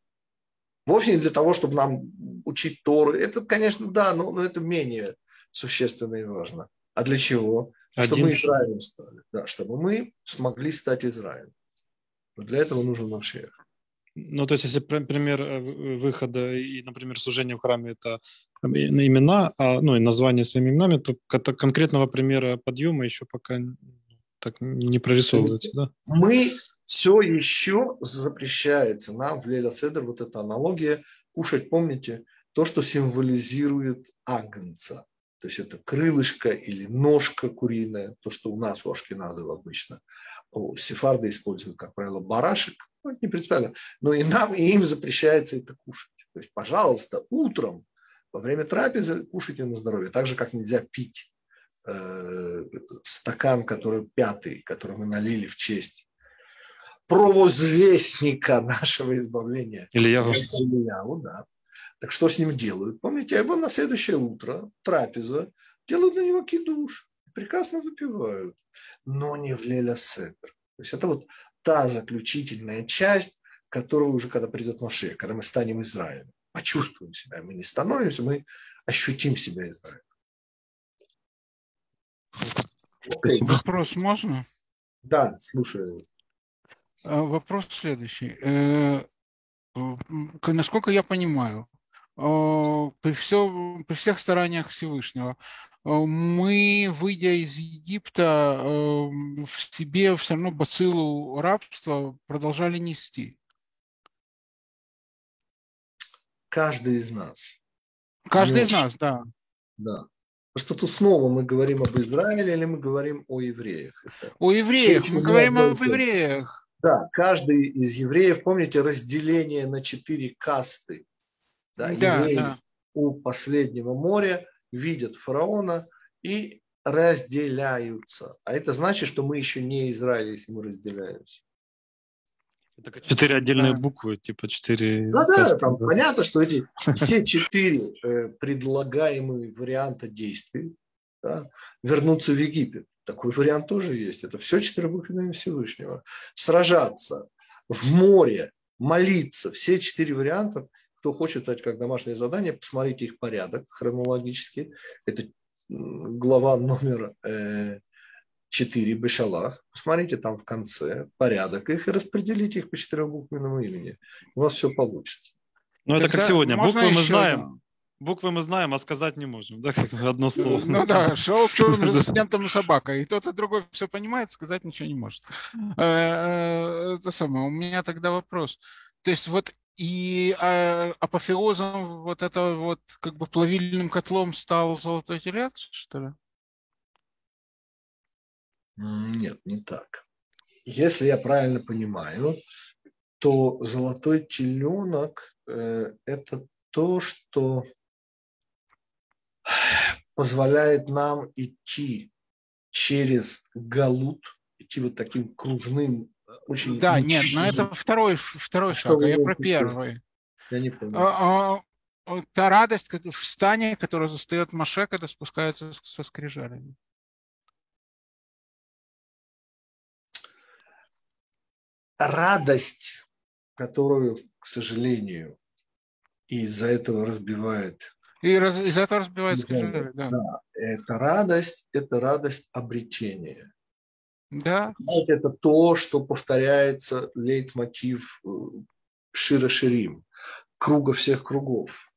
Вовсе не для того, чтобы нам учить Торы. Это, конечно, да, но, но это менее существенно и важно. А для чего? Один... Чтобы мы Израилем стали. Да, чтобы мы смогли стать Израилем. Для этого нужен Машех. Ну, то есть, если пример э, выхода и, например, служения в храме – это имена, а, ну, и название своими именами, то конкретного примера подъема еще пока так не прорисовывается, да? Мы все еще запрещается нам в Леля Седер, вот эта аналогия, кушать, помните, то, что символизирует агнца. То есть это крылышко или ножка куриная, то, что у нас у ашкеназов обычно. Сефарды используют, как правило, барашек, ну, это не принципиально, но и нам, и им запрещается это кушать. То есть, пожалуйста, утром во время трапезы кушайте на здоровье, так же, как нельзя пить э, стакан, который пятый, который мы налили в честь провозвестника нашего избавления. Ильяву. Ильяву, да. Так что с ним делают? Помните, его на следующее утро, трапеза, делают на него кидуш, прекрасно выпивают, но не в Леля Седр. То есть это вот та заключительная часть, которого уже когда придет Маше, когда мы станем Израилем. Почувствуем себя. Мы не становимся, мы ощутим себя Израилем. Okay. Вопрос можно? Да, слушаю. А, вопрос следующий. Э, насколько я понимаю, а, при, все, при всех стараниях Всевышнего, мы, выйдя из Египта, в себе все равно бациллу рабства продолжали нести. Каждый из нас. Каждый из нас, да. Да. Просто тут снова мы говорим об Израиле или мы говорим о евреях? Это о евреях, мы говорим об евреях. Да, каждый из евреев, помните, разделение на четыре касты. Да, да, евреи да. у последнего моря видят фараона и разделяются. А это значит, что мы еще не Израиль, если мы разделяемся. Это четыре отдельные буквы, типа четыре... Да, да, там да. понятно, что эти все четыре э, предлагаемые варианта действий да, вернуться в Египет. Такой вариант тоже есть. Это все четыре буквы Всевышнего. Сражаться в море, молиться. Все четыре варианта. Кто хочет дать как домашнее задание, посмотрите их порядок хронологически. Это глава номер э, 4 Бешалах, посмотрите там в конце порядок их и распределите их по четырехбуквенному имени. У вас все получится. Ну, это как сегодня. Буквы мы знаем, буквы мы знаем, а сказать не можем, да, как одно слово. Ну да, шел черным *laughs* резидентом собака, и тот и другой все понимает, сказать ничего не может. Э, э, это самое, у меня тогда вопрос. То есть вот и а, апофеозом вот это вот как бы плавильным котлом стал золотой телец, что ли? Нет, не так. Если я правильно понимаю, то золотой теленок э, – это то, что позволяет нам идти через галут, идти вот таким кружным, очень... Да, нет, но это второй, второй шаг, а я про первый. Я не понял. А, а, та радость в стане, которая застает Маше, когда спускается со скрижалями. радость, которую, к сожалению, из-за этого разбивает. И из-за этого разбивается да, да. да. Это радость, это радость обретения. Да. Знаете, это то, что повторяется лейтмотив э, Шира Ширим, круга всех кругов.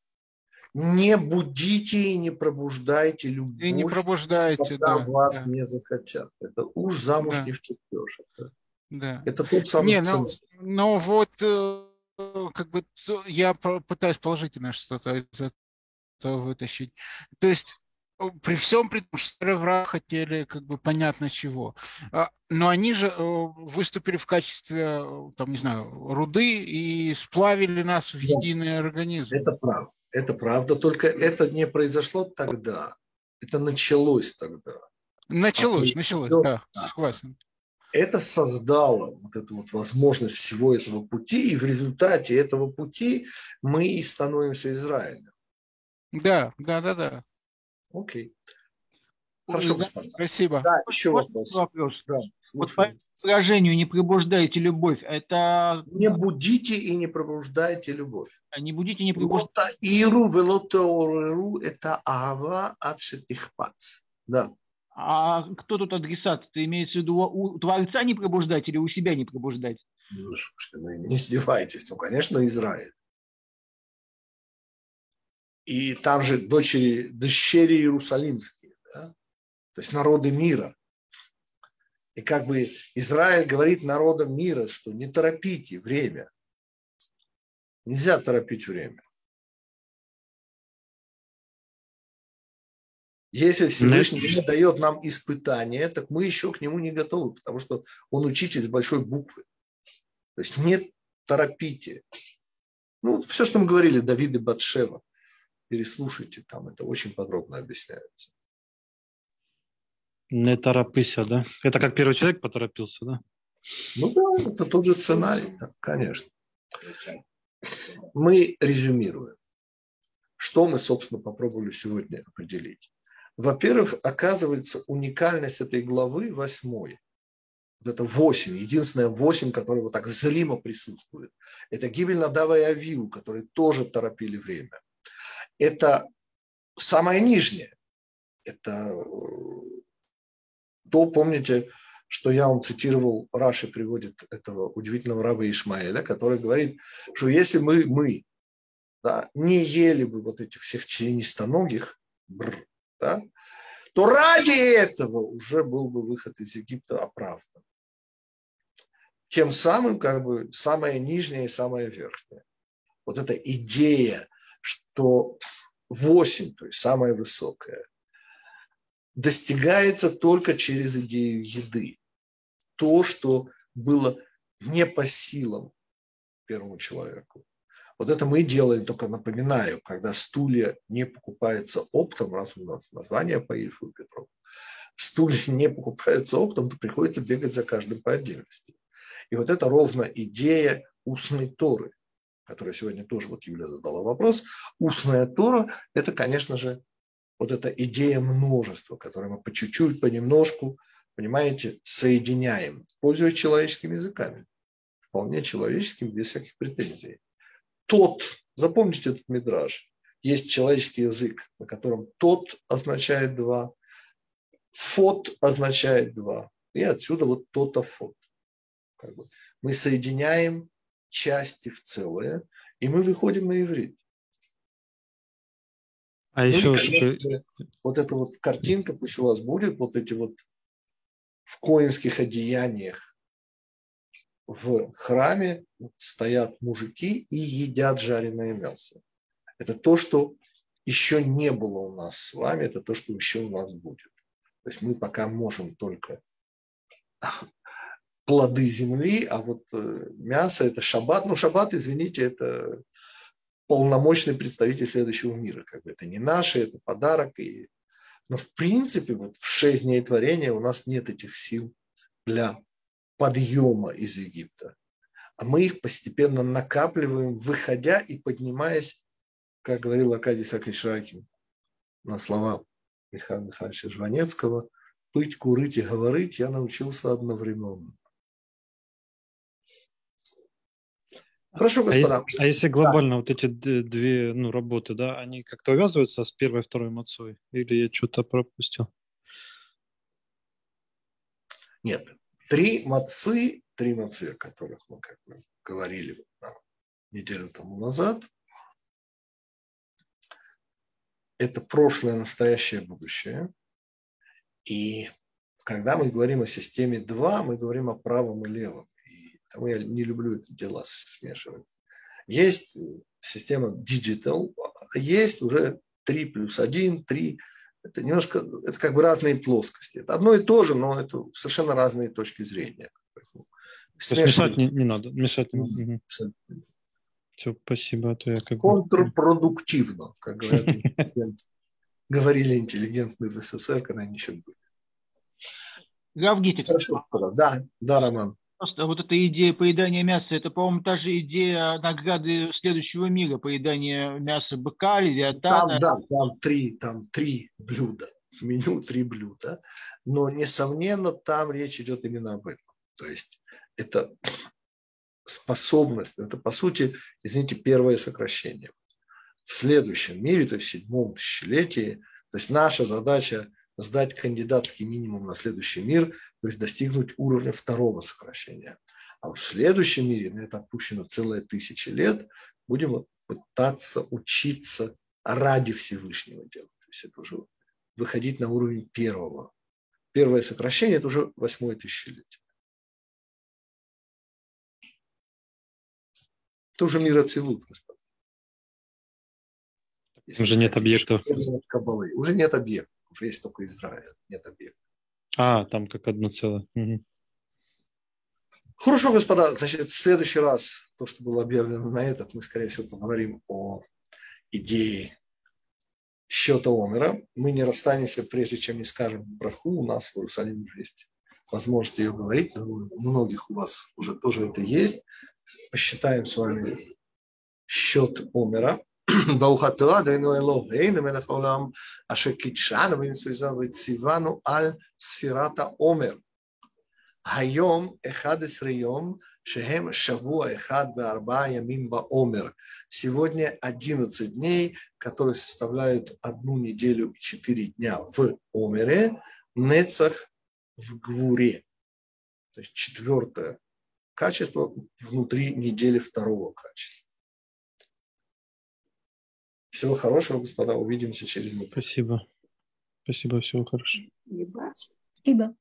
Не будите и не пробуждайте любовь, и не пробуждайте, пока да, вас да. не захотят. Это уж замуж да. не втечешь. Это да. Это тот самый Не, ну, ну вот э, как бы я пытаюсь положительно что-то из этого вытащить. То есть при всем при том, что враг хотели как бы понятно чего. А, но они же э, выступили в качестве, там, не знаю, руды и сплавили нас в единый организм. Это правда. Это правда, только это не произошло тогда. Это началось тогда. Началось, а началось, да, согласен это создало вот эту вот возможность всего этого пути, и в результате этого пути мы и становимся Израилем. Да, да, да, да. Окей. Хорошо, господа. Спасибо. Да, еще вопрос. вопрос. Да, вот по выражению «не пробуждайте любовь» это... Не будите и не пробуждайте любовь. А не будите и не пробуждайте. Иру велотеореру – это ава от Да. А кто тут адресат? Ты имеешь в виду у Творца не пробуждать или у себя не пробуждать? Ну, слушайте, ну, не издевайтесь. Ну, конечно, Израиль. И там же дочери, дощери Иерусалимские, да? то есть народы мира. И как бы Израиль говорит народам мира, что не торопите время. Нельзя торопить время. Если Всевышний не дает нам испытания, так мы еще к нему не готовы, потому что он учитель с большой буквы. То есть не торопите. Ну, все, что мы говорили, Давид и Батшева, переслушайте, там это очень подробно объясняется. Не торопыся, да? Это как первый человек поторопился, да? Ну да, это тот же сценарий, да, конечно. Мы резюмируем. Что мы, собственно, попробовали сегодня определить? Во-первых, оказывается, уникальность этой главы восьмой Вот это восемь, единственное восемь, которое вот так зримо присутствует. Это гибель Надава и Авиу, которые тоже торопили время. Это самое нижнее. Это то, помните, что я вам цитировал, Раши приводит этого удивительного раба Ишмаэля, который говорит, что если мы, мы да, не ели бы вот этих всех членистоногих, бр, да, то ради этого уже был бы выход из Египта оправдан. Тем самым как бы самое нижнее и самое верхнее. Вот эта идея, что 8, то есть самое высокое, достигается только через идею еды. То, что было не по силам первому человеку. Вот это мы делаем, только напоминаю, когда стулья не покупаются оптом, раз у нас название по Ильфу Петров, стулья *laughs* не покупаются оптом, то приходится бегать за каждым по отдельности. И вот это ровно идея устной Торы, которая сегодня тоже, вот Юля задала вопрос. Устная Тора – это, конечно же, вот эта идея множества, которую мы по чуть-чуть, понемножку, понимаете, соединяем, пользуясь человеческими языками, вполне человеческим, без всяких претензий тот, запомните этот мидраж, есть человеческий язык, на котором тот означает два, фот означает два. И отсюда вот то-то фот. Как бы. Мы соединяем части в целое, и мы выходим на иврит. А ну, еще конечно, вот эта вот картинка пусть у вас будет, вот эти вот в коинских одеяниях в храме стоят мужики и едят жареное мясо. Это то, что еще не было у нас с вами, это то, что еще у нас будет. То есть мы пока можем только плоды земли, а вот э, мясо – это шаббат. Ну, шаббат, извините, это полномочный представитель следующего мира. Как бы это не наше, это подарок. И... Но в принципе, вот в шесть дней творения у нас нет этих сил для подъема из Египта, а мы их постепенно накапливаем, выходя и поднимаясь, как говорил Акадий Сакишракин на слова Михаила Михайловича Жванецкого, «Пыть, курить и говорить я научился одновременно». Хорошо, господа. А, если, а если глобально да. вот эти две ну, работы, да, они как-то увязываются с первой и второй мацой? Или я что-то пропустил? Нет, Три мацы, три мацы, о которых мы как бы говорили неделю тому назад, это прошлое, настоящее, будущее. И когда мы говорим о системе 2, мы говорим о правом и левом. Я не люблю это дела смешивать. Есть система digital, а есть уже 3 плюс 1, 3 это немножко, это как бы разные плоскости. Это одно и то же, но это совершенно разные точки зрения. Мешать не, не надо, мешать не надо. Все, спасибо. А то я как Контрпродуктивно, как говорят, *laughs* говорили интеллигентные в СССР, когда они еще были. Гавгитик. Да, да, Роман. Просто вот эта идея поедания мяса, это, по-моему, та же идея награды следующего мира, поедания мяса быка, левиатана. Там, да, там три, там три блюда, меню три блюда, но, несомненно, там речь идет именно об этом. То есть это способность, это, по сути, извините, первое сокращение. В следующем мире, то есть в седьмом тысячелетии, то есть наша задача сдать кандидатский минимум на следующий мир, то есть достигнуть уровня второго сокращения. А в следующем мире, на это отпущено целая тысяча лет, будем пытаться учиться ради Всевышнего делать. То есть это уже выходить на уровень первого. Первое сокращение – это уже восьмое тысячелетие. Это уже мир Ацилут, господа. Уже нет объектов. Уже нет объектов есть только Израиль, нет объекта. А, там как одно целое. Угу. Хорошо, господа, значит, в следующий раз, то, что было объявлено на этот, мы, скорее всего, поговорим о идее счета Омера. Мы не расстанемся, прежде чем не скажем браху. У нас в Иерусалиме уже есть возможность ее говорить. Но у многих у вас уже тоже это есть. Посчитаем с вами счет Омера. *clears throat* ברוך אתה אדוני אלוהינו מלך העולם אשר קידשנו במצוותיו וציוונו על ספירת העומר. היום 11 יום שהם שבוע אחד וארבעה ימים בעומר. Сегодня 11 дней, которые составляют одну неделю и четыре дня в Омере, Нецах в Гвуре. То есть четвертое качество внутри недели второго качества. Всего хорошего, господа. Увидимся через неделю. Спасибо. Спасибо, всего хорошего. Спасибо. Спасибо.